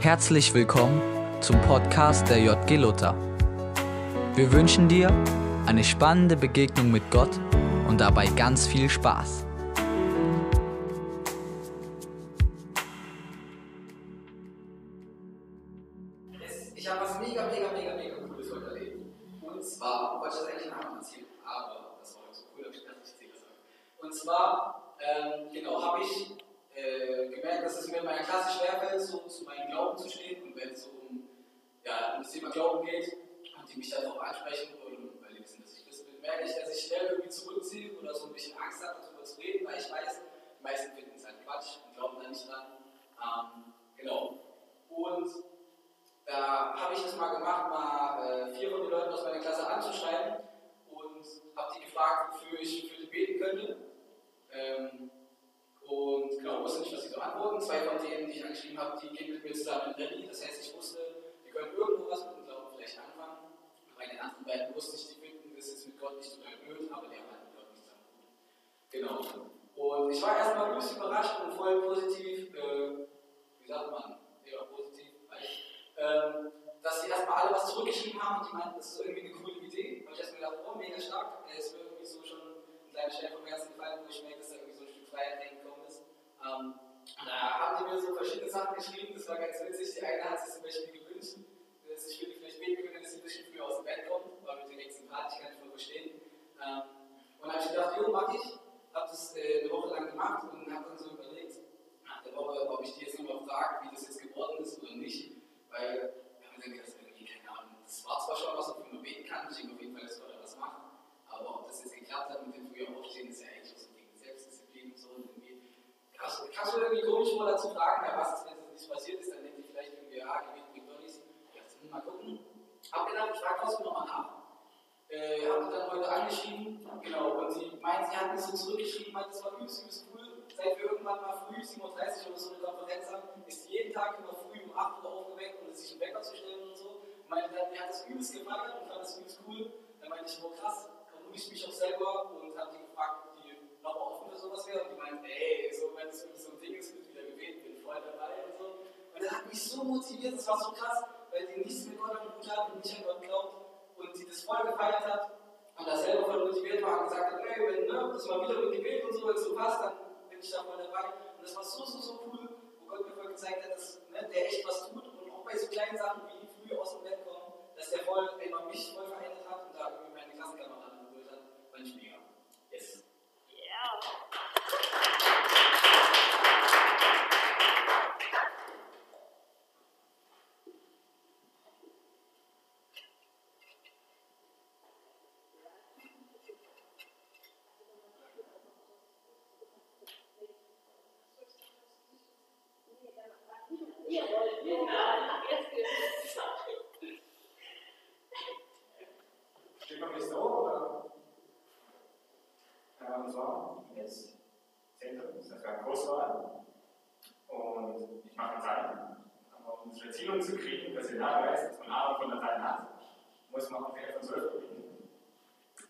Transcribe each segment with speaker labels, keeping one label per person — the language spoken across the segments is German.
Speaker 1: Herzlich willkommen zum Podcast der JG Luther. Wir wünschen dir eine spannende Begegnung mit Gott und dabei ganz viel Spaß.
Speaker 2: Zwei von denen, die ich angeschrieben habe, die gehen mit mir zusammen in Rallye. Das heißt, ich wusste, die können irgendwo was mit dem Glauben vielleicht anfangen. Bei den anderen beiden wusste ich, die finden das jetzt mit Gott nicht total blöd, aber die haben halt mit Gott nichts am Hut. Genau. Und ich war erstmal bisschen überrascht und voll positiv, äh, wie sagt man, ja, positiv, ähm, dass die erstmal alle was zurückgeschrieben haben und die meinten, das ist irgendwie eine coole Idee. Habe ich erstmal gedacht, oh, mega stark, ist mir irgendwie so schon ein kleiner Stein vom Herzen gefallen, wo ich merke, dass da irgendwie so ein Stück Freiheit reingekommen ist. Ähm, da haben mir so verschiedene Sachen geschrieben, das war ganz witzig. Die eine hat sich zum Beispiel gewünscht, dass ich würde vielleicht beten können, dass sie ein bisschen früher aus dem Bett kommt, war mir direkt sympathisch, kann ich mal verstehen. Ähm, und dann habe ich gedacht, jo, mach ich. Habe das äh, eine Woche lang gemacht und habe dann so überlegt, nach der Woche, ob ich die jetzt nochmal frage, wie das jetzt geworden ist oder nicht. Weil, wenn man denkt, das ist irgendwie, keine Ahnung, das war zwar schon was, wofür man beten kann, ich denke auf jeden Fall, dass Gott da was macht, aber ob das jetzt geklappt hat mit dem früher Aufstehen, ist ja eigentlich auch so ein Ding Selbstdisziplin und so. Und irgendwie, kannst du irgendwie komisch mal dazu fragen, ja, was ist, wenn das nicht passiert ist, dann denkt ihr vielleicht irgendwie, ja, doch nichts. Ja, mal gucken. Hab gedacht, ich frage trotzdem nochmal nach. Äh, hab die dann heute angeschrieben, genau, und sie meint, sie hat mir so zurückgeschrieben, meint, das war übelst, übelst cool. Seit wir irgendwann mal früh, 7.30 Uhr oder so eine Konferenz haben, ist sie jeden Tag immer früh um 8 Uhr aufgeweckt, um sich einen Wecker zu stellen und so. Meinte dann, die hat das übelst gefeiert und fand das übelst cool. Dann meinte ich, oh krass, ermutigt mich auch selber und hab die gefragt, die nochmal offen für sowas wäre. Und die meinte, ey, so, wenn das wirklich so ein Ding ist, mit wieder gebeten, bin voll dabei und so. Und das hat mich so motiviert, das war so krass, weil die nichts mit Gott am Hut hat und nicht an Gott glaubt und sie das voll gefeiert hat und da selber voll motiviert war und gesagt hat, ey, wenn ne, das mal wieder mit Gebet und so, wenn es so passt, dann bin ich da voll dabei. Und das war so, so, so cool, wo Gott mir voll gezeigt hat, dass ne, der echt was tut und auch bei so kleinen Sachen wie früh aus dem Bett kommen, dass der voll immer mich voll verändert hat und da irgendwie meine Klassenkameraden geholt hat, fand ich mega. Yes.
Speaker 3: Steht man jetzt so oder? Ja, und zwar jetzt Zentrum, das ist eine Großwahl. Und ich mache Latein. Aber um unsere Erziehung zu kriegen, dass ihr nachweist, dass man Ahnung von Latein hat, muss man ungefähr von 12 beginnen.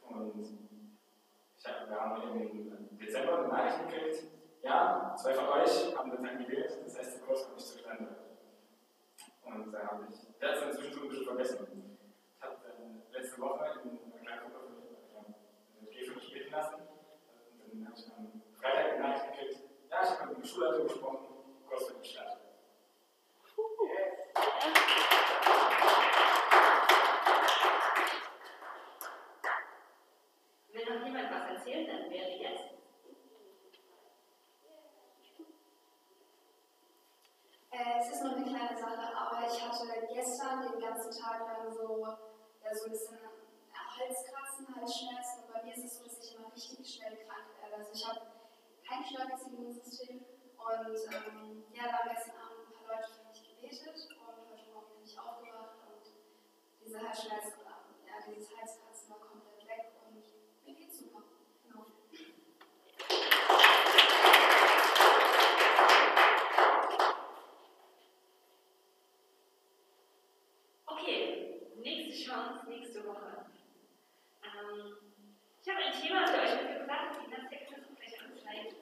Speaker 3: Und ich hab, wir haben im Dezember eine Nachricht gekriegt, ja, zwei von euch haben Latein gewählt, das heißt, der Kurs kommt nicht zustande. Und da habe ich, der hat es inzwischen ein bisschen vergessen. Ich habe dann letzte Woche in einer kleinen Gruppe von äh, G für mich beten lassen. Und dann habe ich am Freitag eine Nachricht gekriegt, ja, ich habe mit dem Schulleiter gesprochen, Kurs wird gestartet.
Speaker 4: Wenn noch jemand was erzählt, dann wäre jetzt.
Speaker 5: Äh, es ist nur eine kleine Sache, aber ich hatte gestern den ganzen Tag lang so, ja, so ein bisschen äh, Halskratzen, Halsschmerzen. Und bei mir ist es so, dass ich immer richtig schnell krank werde. Also ich habe kein starkes Immunsystem. Und ähm, ja, da haben gestern Abend ein paar Leute für mich gebetet und heute Morgen bin ich aufgewacht und diese Halsschmerzen, ja, dieses Halskratzen war komplett weg und mir geht's super. Genau.
Speaker 4: Okay, nächste Chance, nächste Woche. Ähm, ich habe ein Thema für euch mitgebracht, die das Text versucht gleich anzeigen.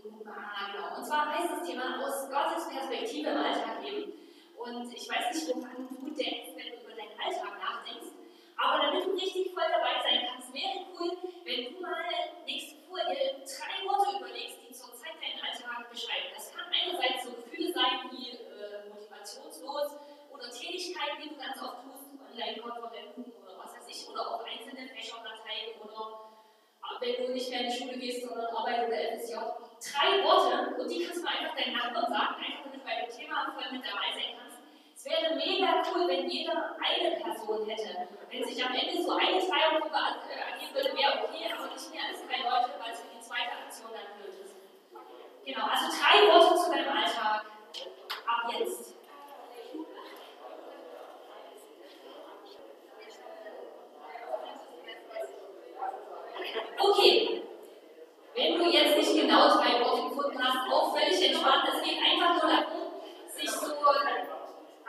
Speaker 4: Genau. Und zwar heißt das Thema aus Gottes Perspektive im Alltag leben. Und ich weiß nicht, woran du denkst, wenn du über deinen Alltag nachdenkst, aber damit du richtig voll dabei sein kannst, wäre cool, wenn du mal nächste dir drei Worte überlegst, die zurzeit deinen Alltag beschreiben. Das kann einerseits so Gefühle sein wie äh, motivationslos oder Tätigkeiten, die du ganz oft tust, Online-Konferenzen oder was weiß ich, oder auch einzelne Fächerdateien oder wenn du nicht mehr in die Schule gehst, sondern Arbeit oder FSJ. Drei Worte und die kannst du einfach deinen Nachbarn sagen, einfach damit du bei dem Thema voll mit dabei sein kannst. Es wäre mega cool, wenn jeder eine Person hätte. Wenn sich am Ende so eine Zweiergruppe agieren würde, wäre okay, aber nicht mehr als drei Leute, weil es für die zweite Aktion dann blöd ist. Genau, also drei Worte zu deinem Alltag. Ab jetzt. Okay. Wenn du jetzt nicht genau drei Worte gefunden hast, auch völlig entspannt. Es geht einfach nur darum, sich so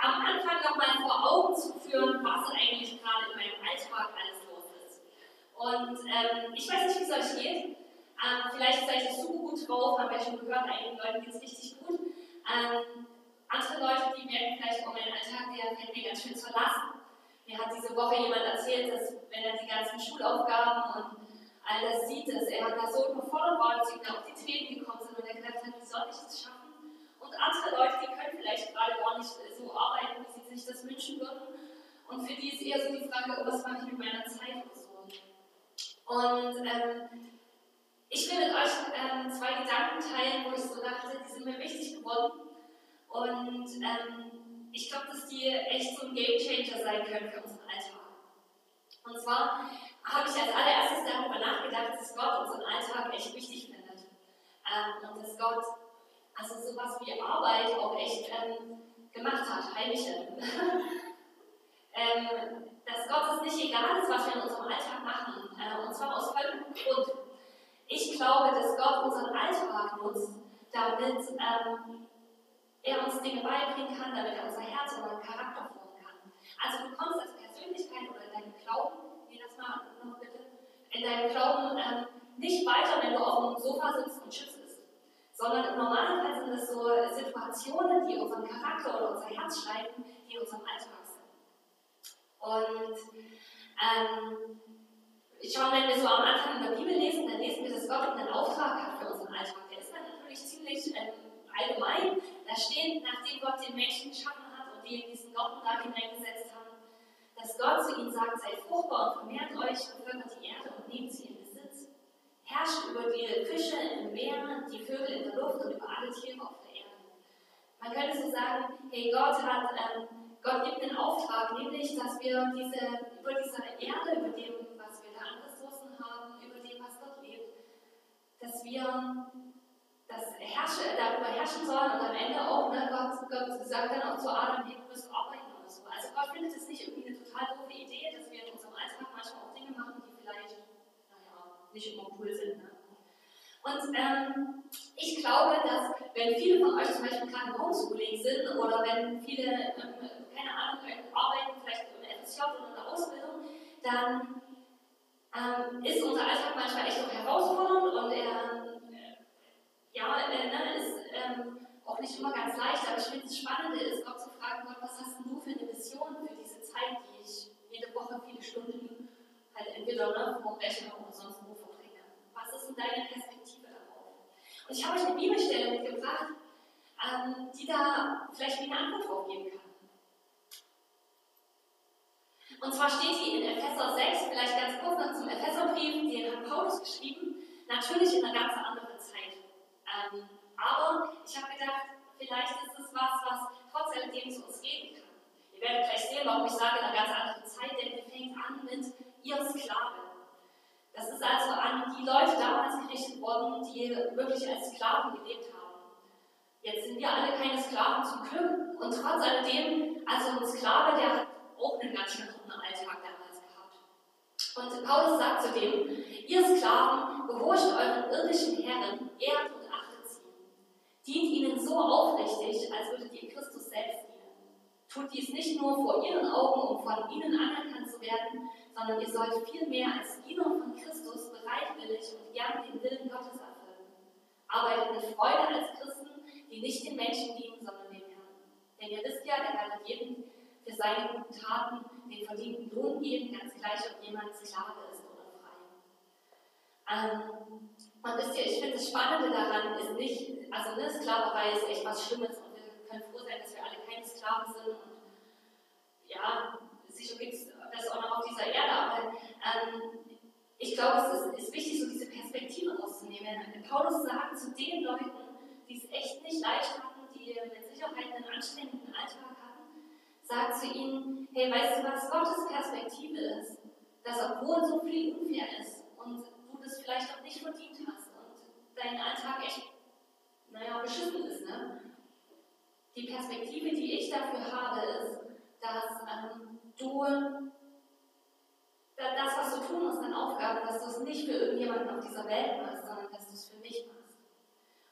Speaker 4: am Anfang nochmal vor Augen zu führen, was eigentlich gerade in meinem Alltag alles los ist. Und ähm, ich weiß nicht, wie es euch geht. Ähm, vielleicht seid ihr super gut drauf, haben wir schon gehört, einigen Leuten geht es richtig gut. Ähm, andere Leute, die merken vielleicht, oh, mein Alltag, der fällt mir ganz schön zur Last. Mir hat diese Woche jemand erzählt, dass wenn er die ganzen Schulaufgaben und das sieht, dass er da so überfordert war, dass ihm auf die Tränen gekommen sind und er gedacht hat, wie soll ich das schaffen? Und andere Leute, die können vielleicht gerade gar nicht so arbeiten, wie sie sich das wünschen würden. Und für die ist eher so die Frage, oh, was mache ich mit meiner Zeit und so. Und ähm, ich will mit euch ähm, zwei Gedanken teilen, wo ich so dachte, die sind mir wichtig geworden. Und ähm, ich glaube, dass die echt so ein Game Changer sein können für unseren Alltag. Und zwar habe ich als allererstes darüber nachgedacht, dass Gott unseren Alltag echt wichtig findet. Ähm, und dass Gott also sowas wie Arbeit auch echt ähm, gemacht hat, Heilchen. ähm, dass Gott es nicht egal ist, was wir in unserem Alltag machen. Äh, und zwar aus folgendem Grund. Ich glaube, dass Gott unseren Alltag nutzt, damit ähm, er uns Dinge beibringen kann, damit er unser Herz und unseren Charakter formen kann. Also du kommst als Persönlichkeit oder in deinem Glauben, nee, das mal noch bitte, in deinem Glauben ähm, nicht weiter, wenn du auf dem Sofa sitzt und chips sondern Normalfall sind es so Situationen, die unseren Charakter oder unser Herz schreiben, die in unserem Alltag sind. Und ähm, schon wenn wir so am Anfang in der Bibel lesen, dann lesen wir, dass Gott einen Auftrag hat für unseren Alltag. Der ist dann natürlich ziemlich ähm, allgemein. Da steht, nachdem Gott den Menschen geschaffen hat und die in diesen Garten da hineingesetzt haben, dass Gott zu ihnen sagt, seid fruchtbar und vermehrt euch, bevölkert die Nehmt sie in herrscht über die Fische im Meer, die Vögel in der Luft und über alle Tiere auf der Erde. Man könnte so sagen, hey, Gott hat, ähm, Gott gibt einen Auftrag, nämlich, dass wir diese, über diese Erde, über dem, was wir da an Ressourcen haben, über dem, was dort lebt, dass wir das herrsche, darüber herrschen sollen und am Ende auch, ne, Gott, Gott sagt dann auch zu Adam, hey, du wirst arbeiten oder so. Also Gott findet es nicht irgendwie eine total doofe Idee, dass wir in unserem Alltag manchmal auch Dinge machen, die vielleicht nicht immer cool sind. Ne? Und ähm, ich glaube, dass wenn viele von euch zum Beispiel gerade im Homeschooling sind oder wenn viele, ähm, keine Ahnung, arbeiten, vielleicht im FSJ oder in der Ausbildung, dann ähm, ist unser Alltag manchmal echt auch herausfordernd und er äh, ja, äh, ne, ist ähm, auch nicht immer ganz leicht, aber ich finde das Spannende ist, Gott zu fragen, Gott, was hast du für eine Vision für diese Zeit, die ich jede Woche viele Stunden halt entweder ne, vom Rechner oder sonst wo ist denn deine Perspektive darauf? Und ich habe euch eine Bibelstelle mitgebracht, ähm, die da vielleicht eine Antwort drauf geben kann. Und zwar steht hier in Epheser 6, vielleicht ganz kurz noch zum Epheserbrief, den hat Paulus geschrieben, natürlich in einer ganz anderen Zeit. Ähm, aber ich habe gedacht, vielleicht ist es was, was trotz alledem zu uns reden kann. Ihr werdet gleich sehen, warum ich sage in einer ganz anderen Zeit, denn die fängt an mit ihr Sklave. Das ist also an die Leute damals gerichtet worden, die wirklich als Sklaven gelebt haben. Jetzt sind wir alle keine Sklaven zum Glück und trotz alledem, also ein Sklave, der hat auch einen ganz schön guten Alltag damals gehabt. Und Paulus sagt zu dem, ihr Sklaven, gehorcht euren irdischen Herren, ehrt und achtet sie. Dient ihnen so aufrichtig, als würdet ihr Christus selbst dienen. Tut dies nicht nur vor ihren Augen, um von ihnen anerkannt zu werden, sondern ihr sollt vielmehr als Diener von Christus bereitwillig und gern den Willen Gottes erfüllen. Arbeitet mit Freude als Christen, die nicht den Menschen dienen, sondern dem Herrn. Denn ihr wisst ja, der wird jedem für seine guten Taten den verdienten Lohn geben, ganz gleich, ob jemand Sklave ist oder frei. Ähm, und wisst ihr, ich finde das Spannende daran ist nicht, also ne, Sklaverei ist echt was Schlimmes und wir können froh sein, dass wir alle keine Sklaven sind und ja, das auch noch auf dieser Erde, aber ähm, ich glaube, es ist, ist, wichtig, so diese Perspektive rauszunehmen. Paulus sagt zu den Leuten, die es echt nicht leicht hatten, die mit Sicherheit einen anstrengenden Alltag hatten, sagt zu ihnen, hey, weißt du was Gottes Perspektive ist? Dass obwohl so viel unfair ist und du das vielleicht auch nicht verdient hast und dein Alltag echt, naja, beschissen ist, ne? Die Perspektive, die ich dafür habe, ist, dass ähm, du das, was du tun musst, deine Aufgabe, dass du es nicht für irgendjemanden auf dieser Welt machst, sondern dass du es für mich machst.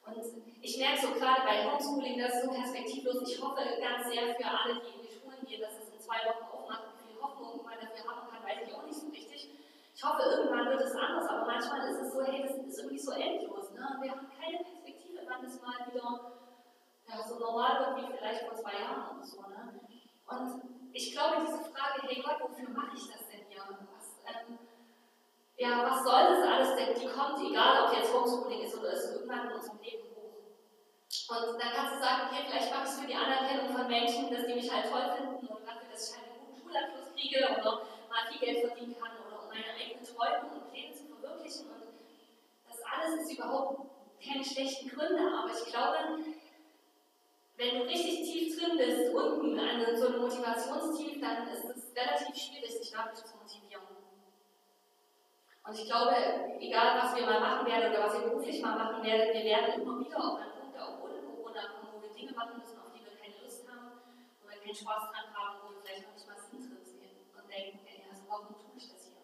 Speaker 4: Und ich merke so gerade bei Homeschooling, das ist so perspektivlos. Ich hoffe ganz sehr für alle, die in die Schulen gehen, dass es in zwei Wochen aufmacht, wie viel Hoffnung man dafür haben kann, weiß ich auch nicht so richtig. Ich hoffe, irgendwann wird es anders, aber manchmal ist es so, hey, das ist irgendwie so endlos. Ne? Wir haben keine Perspektive, wann das mal wieder ja, so normal wird wie vielleicht vor zwei Jahren oder so. Ne? Und ich glaube, diese Frage, hey Gott, wofür mache ich das hier? Was, ähm, ja, was soll das alles denn? Die kommt, egal ob jetzt Homeschooling ist oder ist, irgendwann in unserem Leben hoch. Und dann kannst du sagen, okay, vielleicht mache ich es für die Anerkennung von Menschen, dass die mich halt toll finden oder dafür, dass ich halt einen guten Schulabschluss kriege oder mal viel Geld verdienen kann oder um meine eigenen Träume und Pläne zu verwirklichen. Und das alles ist überhaupt keine schlechten Gründe, aber ich glaube, wenn du richtig tief drin bist, unten an so einem Motivationstief, dann ist es relativ schwierig, sich dadurch zu motivieren. Und ich glaube, egal was wir mal machen werden oder was wir beruflich mal machen werden, wir werden immer wieder auf einen Punkt, auch ohne Corona kommen, wo wir Dinge machen müssen, auf die wir keine Lust haben, wo wir keinen Spaß dran haben, wo wir vielleicht noch nicht mal Sinn drin sehen und denken, ey, also warum tue ich das hier?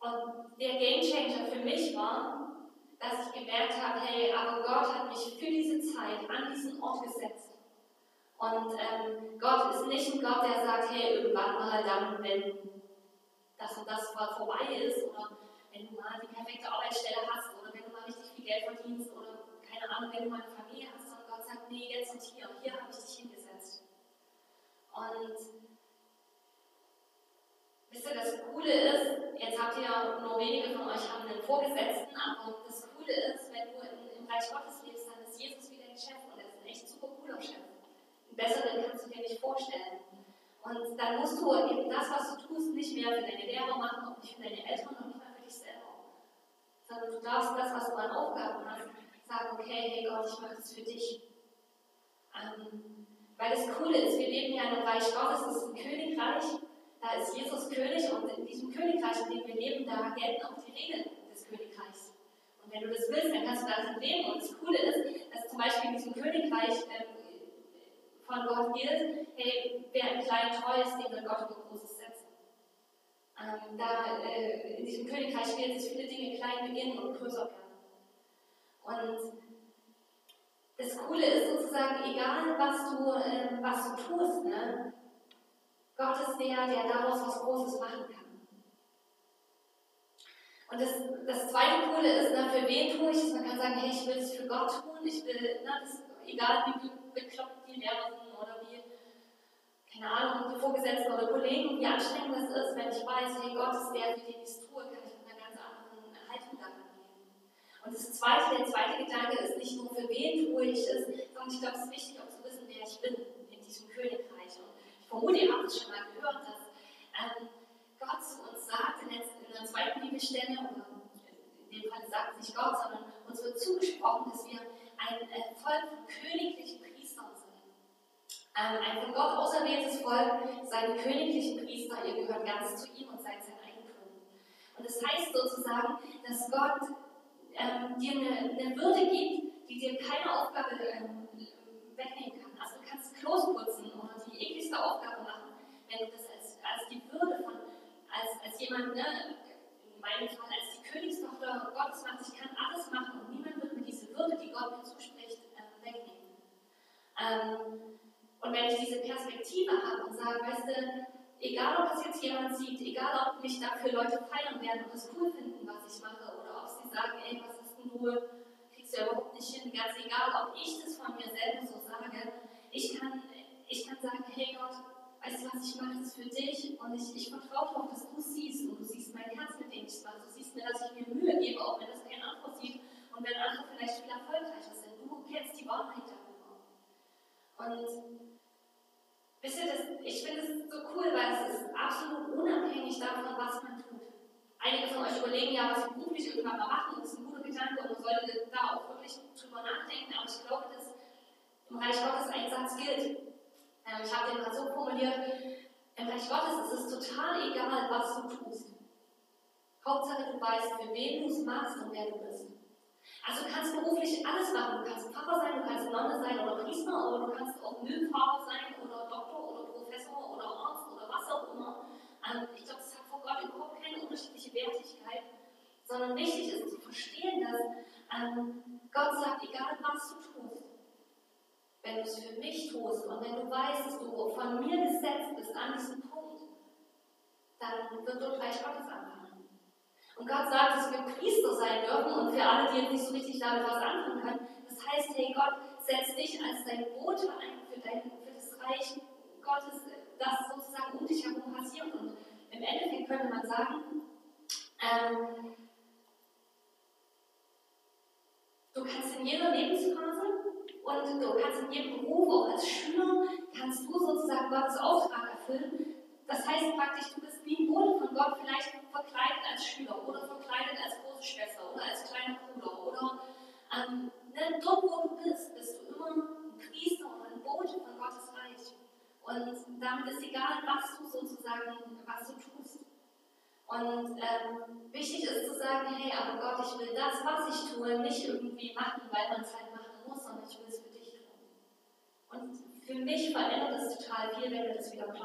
Speaker 4: Und der Gamechanger für mich war, dass ich gemerkt habe, hey, aber Gott hat mich für diese Zeit an diesen Ort gesetzt. Und ähm, Gott ist nicht ein Gott, der sagt, hey, irgendwann mal dann, wenn das und das mal vorbei ist oder wenn du mal die perfekte Arbeitsstelle hast oder wenn du mal richtig viel Geld verdienst oder keine Ahnung, wenn du mal eine Familie hast, sondern Gott sagt, nee, jetzt und hier, hier habe ich dich hingesetzt. Und wisst ihr, das Coole ist, jetzt habt ihr nur wenige von euch haben einen Vorgesetzten, aber das Coole ist, wenn du im Reich Gottes lebst, dann ist Jesus wieder dein Chef und er ist ein echt super cooler Chef. Besseren kannst du dir nicht vorstellen. Und dann musst du eben das, was du tust, nicht mehr für deine Lehrer machen, auch nicht für deine Eltern und nicht mehr für dich selber. Sondern du darfst das, was du an Aufgaben hast, sagen, okay, hey Gott, ich mache das für dich. Ähm, weil das Coole ist, wir leben ja in einem Reich Gottes, das ist ein Königreich, da ist Jesus König und in diesem Königreich, in dem wir leben, da gelten auch die Regeln des Königreichs. Und wenn du das willst, dann kannst du da leben. Und das Coole ist, dass zum Beispiel in diesem Königreich ähm, von Gott gilt, hey, wer im Kleinen treu ist, dem wird Gott über Großes setzen. Ähm, da, äh, in diesem Königreich gilt, dass viele Dinge klein beginnen und größer werden. Und das Coole ist sozusagen, egal was du, äh, was du tust, ne, Gott ist der, der daraus was Großes machen kann. Und das, das zweite Coole ist, ne, für wen tue ich es? Man kann sagen, hey, ich will es für Gott tun, ich will, ne, das, egal wie bekloppt die Lehrer sind oder wie, keine Ahnung, die Vorgesetzten oder Kollegen, wie anstrengend das ist, wenn ich weiß, hey, Gott ist der, für den ich es tue, kann ich mit einer ganz anderen Haltung daran gehen. Und das zweite, der zweite Gedanke ist nicht nur, für wen tue ich es, sondern ich glaube, es ist wichtig, auch zu wissen, wer ich bin in diesem Königreich. Und ich vermute, ihr habt es schon mal gehört, dass ähm, Gott zu uns sagt, in der, in der zweiten Bibelstelle, oder in dem Fall sagt nicht Gott, sondern uns wird zugesprochen, dass wir ein äh, Volk von königlichen Priestern sind. Ähm, ein von Gott auserwähltes Volk, seine königlichen Priester, ihr gehört ganz zu ihm und seid sein Eigentum. Und das heißt sozusagen, dass Gott ähm, dir eine, eine, Würde gibt, die dir keine Aufgabe ähm, wegnehmen kann. Also du kannst Klos putzen oder die ekligste Aufgabe machen, wenn du das als, als die Würde von, als, als jemand, ne, meinem Fall als die Königstochter Gottes macht, ich kann alles machen und niemand wird mir diese Würde, die Gott mir zuspricht, äh, wegnehmen. Ähm, und wenn ich diese Perspektive habe und sage, weißt du, egal ob das jetzt jemand sieht, egal ob mich dafür Leute feiern werden und es cool finden, was ich mache, oder ob sie sagen, ey, was ist denn du, kriegst du ja überhaupt nicht hin, ganz egal, ob ich das von mir selber so sage, ich kann, ich kann sagen, hey Gott, weißt du was, ich mache das für dich und ich, ich vertraue darauf, dass du siehst und du siehst mein Herz, mit dem ich mache, du siehst mir, dass ich mir Mühe gebe, auch wenn das kein anderer sieht und wenn andere vielleicht viel erfolgreicher sind. Du kennst die Wahrheit darüber. Und wisst ihr, das, ich finde es so cool, weil es ist absolut unabhängig davon, was man tut. Einige von euch überlegen ja, was beruflich irgendwann mal machen, das ist ein guter Gedanke und man sollte da auch wirklich drüber nachdenken, aber ich glaube, dass im Reich Gottes ein Satz gilt. Ähm, ich habe den mal so formuliert, im Reich Gottes ist es total egal, was du tust. Hauptsache, du weißt, für wen du es machst und wer du bist. Also du kannst beruflich alles machen. Du kannst Pfarrer sein, du kannst Nonne sein oder Priester, oder du kannst auch Müllfahrer sein oder Doktor oder Professor oder Arzt oder was auch immer. Ähm, ich glaube, das hat vor Gott überhaupt keine unterschiedliche Wertigkeit, sondern wichtig ist zu verstehen, dass ähm, Gott sagt, egal was du tust, wenn du es für mich tust und wenn du weißt, dass du von mir gesetzt bist an diesem Punkt, dann wird dort Reich Gottes anfangen. Und Gott sagt, dass wir Priester sein dürfen und für alle, die nicht so richtig damit was anfangen können, das heißt, hey Gott, setz dich als dein Bote ein für, dein, für das Reich Gottes, das sozusagen um dich herum passiert. Und im Endeffekt könnte man sagen, ähm, du kannst in jeder Lebensphase und du kannst in jedem Beruf, auch als Schüler, kannst du sozusagen Gottes Auftrag erfüllen. Das heißt praktisch, du bist wie ein Bote von Gott, vielleicht verkleidet als Schüler oder verkleidet als große Schwester oder als kleiner Bruder oder ähm, ne, dort, wo du bist, bist du immer ein Priester oder ein Bote von Gottes Reich. Und damit ist egal, was du sozusagen, was du tust. Und ähm, wichtig ist zu sagen, hey, aber Gott, ich will das, was ich tue, nicht irgendwie machen, weil man es halt sondern ich will es für dich tun. Und für mich verändert es total viel, wenn mir das wieder wird.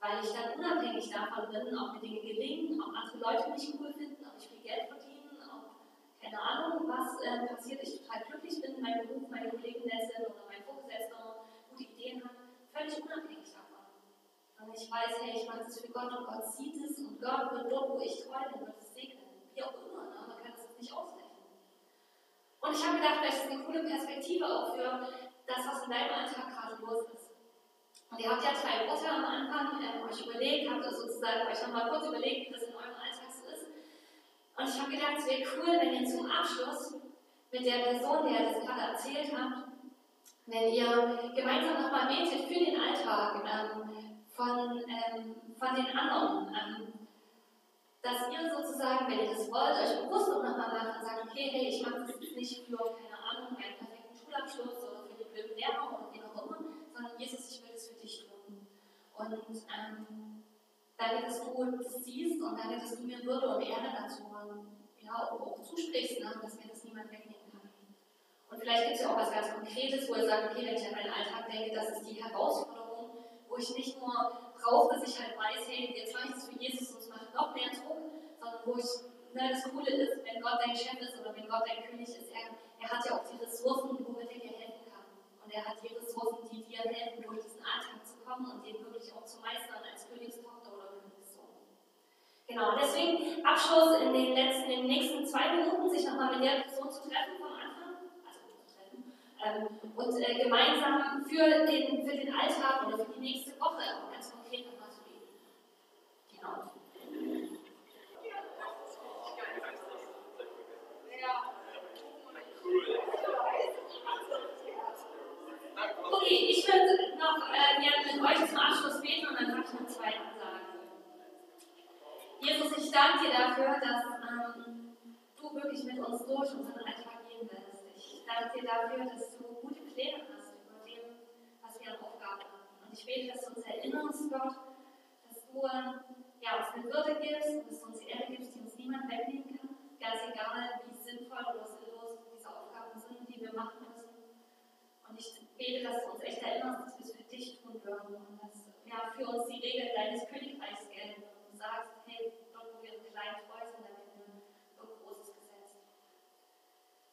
Speaker 4: Weil ich dann unabhängig davon bin, ob mir Dinge gelingen, ob andere Leute mich cool finden, ob ich viel Geld verdiene, ob keine Ahnung, was äh, passiert, ich total glücklich bin, mein Beruf, meine Kollegen nett sind oder mein Vorgesetzter gute Ideen hat, völlig unabhängig Und ich weiß, hey, ich mache das für Gott und Gott sieht es und Gott wird dort, wo ich treu bin, wird es segnen. Wie auch immer, ne? man kann das nicht ausrechnen. Und ich habe gedacht, vielleicht ist es eine coole Perspektive auch für das, was in deinem Alltag gerade los ist. Und ihr habt ja drei Worte am Anfang äh, euch überlegt, habt ihr sozusagen euch nochmal kurz überlegt, wie das in eurem Alltag so ist. Und ich habe gedacht, es wäre cool, wenn ihr zum Abschluss mit der Person, der das gerade erzählt habt, wenn ihr gemeinsam nochmal betet für den Alltag ähm, von, ähm, von den anderen. Ähm, dass ihr sozusagen, wenn ihr das wollt, euch bewusst auch nochmal macht und sagt, okay, hey, ich mache das jetzt nicht für, keine Ahnung, meinen perfekten Schulabschluss oder für die blöden Lehrer oder wie auch immer, sondern Jesus, ich will das für dich tun. Und ähm, danke, dass du das siehst und danke, dass du mir Würde und Ehre dazu ja, auch, auch zusprichst, ne, dass mir das niemand wegnehmen kann. Und vielleicht gibt es ja auch was ganz Konkretes, wo ihr sagt, okay, wenn ich an meinen Alltag denke, das ist die Herausforderung, wo ich nicht nur brauche, dass ich halt weiß, hey, jetzt mache ich das für Jesus und es macht noch mehr Druck, sondern wo ich, ne, das Coole ist, wenn Gott dein Chef ist oder wenn Gott dein König ist, er, er hat ja auch die Ressourcen, womit er dir helfen kann. Und er hat die Ressourcen, die dir helfen, durch diesen Alltag zu kommen und den wirklich auch zu meistern als Königstochter oder Königssohn. Genau, deswegen Abschluss in den letzten, in den nächsten zwei Minuten, sich nochmal mit der Person zu treffen vom Anfang, also zu treffen, ähm, und äh, gemeinsam für den, für den Alltag oder für die nächste Woche. Ganz konkret nochmal zu beten. Genau. Okay, ich würde noch äh, gerne mit euch zum Abschluss beten und dann habe ich noch zwei Ansagen. Jesus, ich danke dir dafür, dass ähm, du wirklich mit uns durch unseren Alltag gehen willst. Ich danke dir dafür, dass du gute Pläne hast über dem, was wir an Aufgaben haben. Und ich bete, dass du uns erinnerst, Gott, dass du ja, uns eine Würde gibst, dass du uns Ehre gibst, die uns niemand wegnehmen kann. Ganz egal, wie sinnvoll oder sinnlos diese Aufgaben sind, die wir machen müssen. Und ich bete, dass du uns echt erinnerst, dass wir es für dich tun würden und dass ja, für uns die Regeln deines Königreichs gelten und du sagst, hey, dort wo wir im Kleinen treu sind, da werden wir ein Großes gesetzt.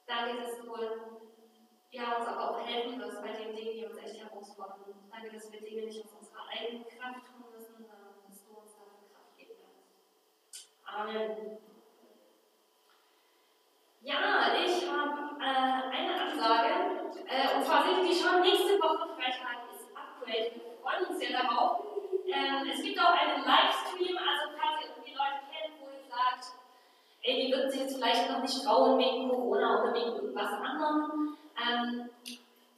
Speaker 4: Danke, dass du ja, uns aber auch helfen wirst bei den Dingen, die uns echt herausfordern. Danke, dass wir Dinge nicht aus unserer eigenen Kraft tun müssen, sondern dass du uns dafür Kraft geben kannst. Amen. Ja, ich habe äh, eine Ansage. Äh, und zwar sind die schon nächste Woche Freitag ist Upgrade. Wir freuen uns sehr darauf. Ähm, es gibt auch einen Livestream, also falls ihr irgendwie Leute kennt, wo ihr sagt, ey, die würden sich jetzt vielleicht noch nicht trauen wegen Corona oder wegen irgendwas anderem, ähm,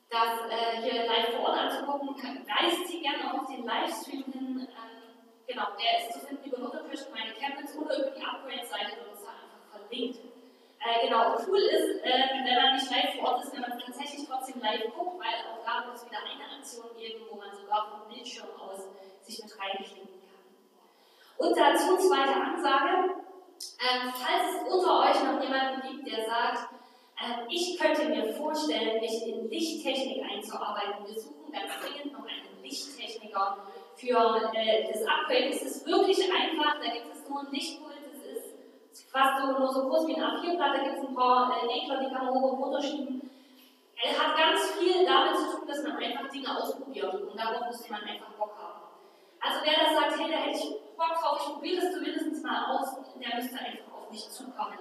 Speaker 4: das äh, hier live vor Ort anzugucken, weist sie gerne auch auf den Livestream hin. Ähm, genau, der ist zu finden über Lutherkirche meine Chemnitz oder über die Upgrade-Seite, dort ist er einfach verlinkt. Äh, genau, cool ist, äh, wenn man nicht live vor Ort ist, wenn man tatsächlich trotzdem live guckt, weil auch da wird es wieder eine Aktion geben, wo man sogar vom Bildschirm aus sich mit reinklicken kann. Und dazu zweite Ansage. Ähm, falls es unter euch noch jemanden gibt, der sagt, äh, ich könnte mir vorstellen, mich in Lichttechnik einzuarbeiten. Wir suchen ganz dringend noch einen Lichttechniker für äh, das Upgrade. Es ist wirklich einfach, da gibt es nur ein Lichtpult, es ist fast so, nur so groß wie ein A4-Blatt, da gibt es ein paar äh, Regler, die kann man hoch und runter schieben. Er hat ganz viel damit zu tun, dass man einfach Dinge ausprobiert und darauf müsste man einfach Bock haben. Also wer das sagt, hey, da hätte ich Bock drauf, ich probiere das zumindest mal aus, der müsste einfach auf mich zukommen.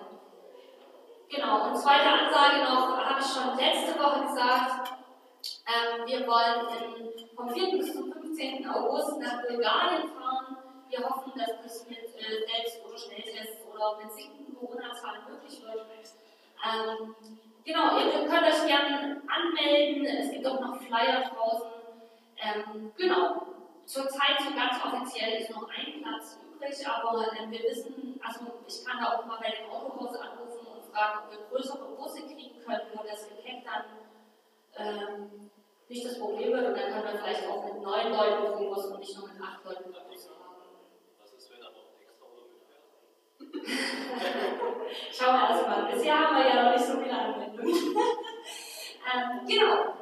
Speaker 4: Genau, und zweite Ansage noch, habe ich schon letzte Woche gesagt, ähm, wir wollen in, vom 4. bis zum 15. August nach Bulgarien fahren. Wir hoffen, dass das mit äh, Selbst- oder Schnelltests oder mit sinkenden Corona-Zahlen möglich wird. Ähm, genau, ihr könnt euch gerne anmelden. Es gibt auch noch Flyer draußen. Ähm, genau, zurzeit so ganz offiziell ist noch ein Platz übrig, aber äh, wir wissen, also ich kann da auch mal bei dem Autohaus anrufen und fragen, ob wir größere Busse kriegen können, wo das Gepäck dann ähm, nicht das Problem wird und dann können wir vielleicht auch mit neun Leuten pro Bus und nicht nur mit acht Leuten pro Bus fahren.
Speaker 6: Was ist, wenn er noch extra oder mit
Speaker 4: Schauen wir erstmal. Bisher haben wir ja noch nicht so viele Anwendungen. ähm, genau.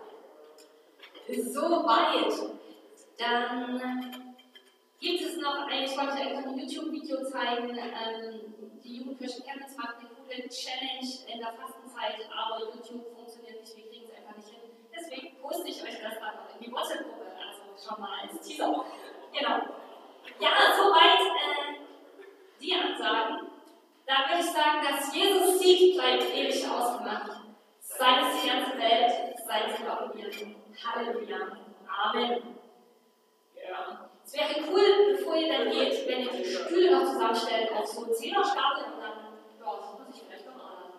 Speaker 4: Soweit. Dann gibt es noch ich wollte euch ein YouTube-Video zeigen. Ähm, die Jugendkirche Chemnitz macht eine coole Challenge in der Fastenzeit, aber YouTube funktioniert nicht, wir kriegen es einfach nicht hin. Deswegen poste ich euch das dann in die WhatsApp-Gruppe, also schon mal als Teaser. Genau. Ja, soweit äh, die Ansagen. Da würde ich sagen, dass Jesus Sieg bleibt ewig ausgemacht. Sein ist die ganze Welt, sein sie auch ihr. Halleluja. Amen. Wäre cool, bevor ihr dann geht, wenn ihr die Stühle noch zusammenstellt auf so 10er startet und dann, ja, das muss ich vielleicht noch mal.